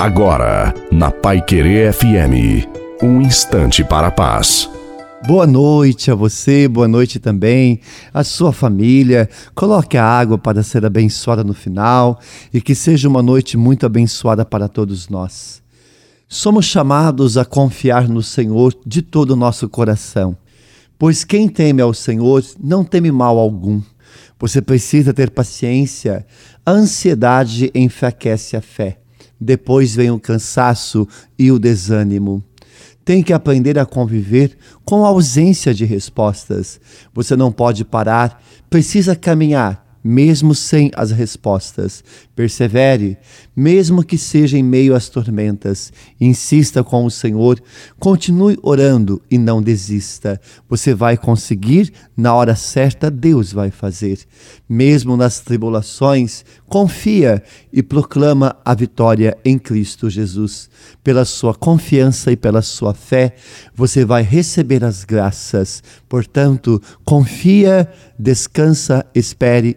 Agora, na Pai Querer FM, um instante para a paz. Boa noite a você, boa noite também à sua família. Coloque a água para ser abençoada no final e que seja uma noite muito abençoada para todos nós. Somos chamados a confiar no Senhor de todo o nosso coração, pois quem teme ao Senhor não teme mal algum. Você precisa ter paciência, a ansiedade enfraquece a fé. Depois vem o cansaço e o desânimo. Tem que aprender a conviver com a ausência de respostas. Você não pode parar, precisa caminhar mesmo sem as respostas. Persevere, mesmo que seja em meio às tormentas. Insista com o Senhor, continue orando e não desista. Você vai conseguir, na hora certa, Deus vai fazer. Mesmo nas tribulações, confia e proclama a vitória em Cristo Jesus. Pela sua confiança e pela sua fé, você vai receber as graças. Portanto, confia, descansa, espere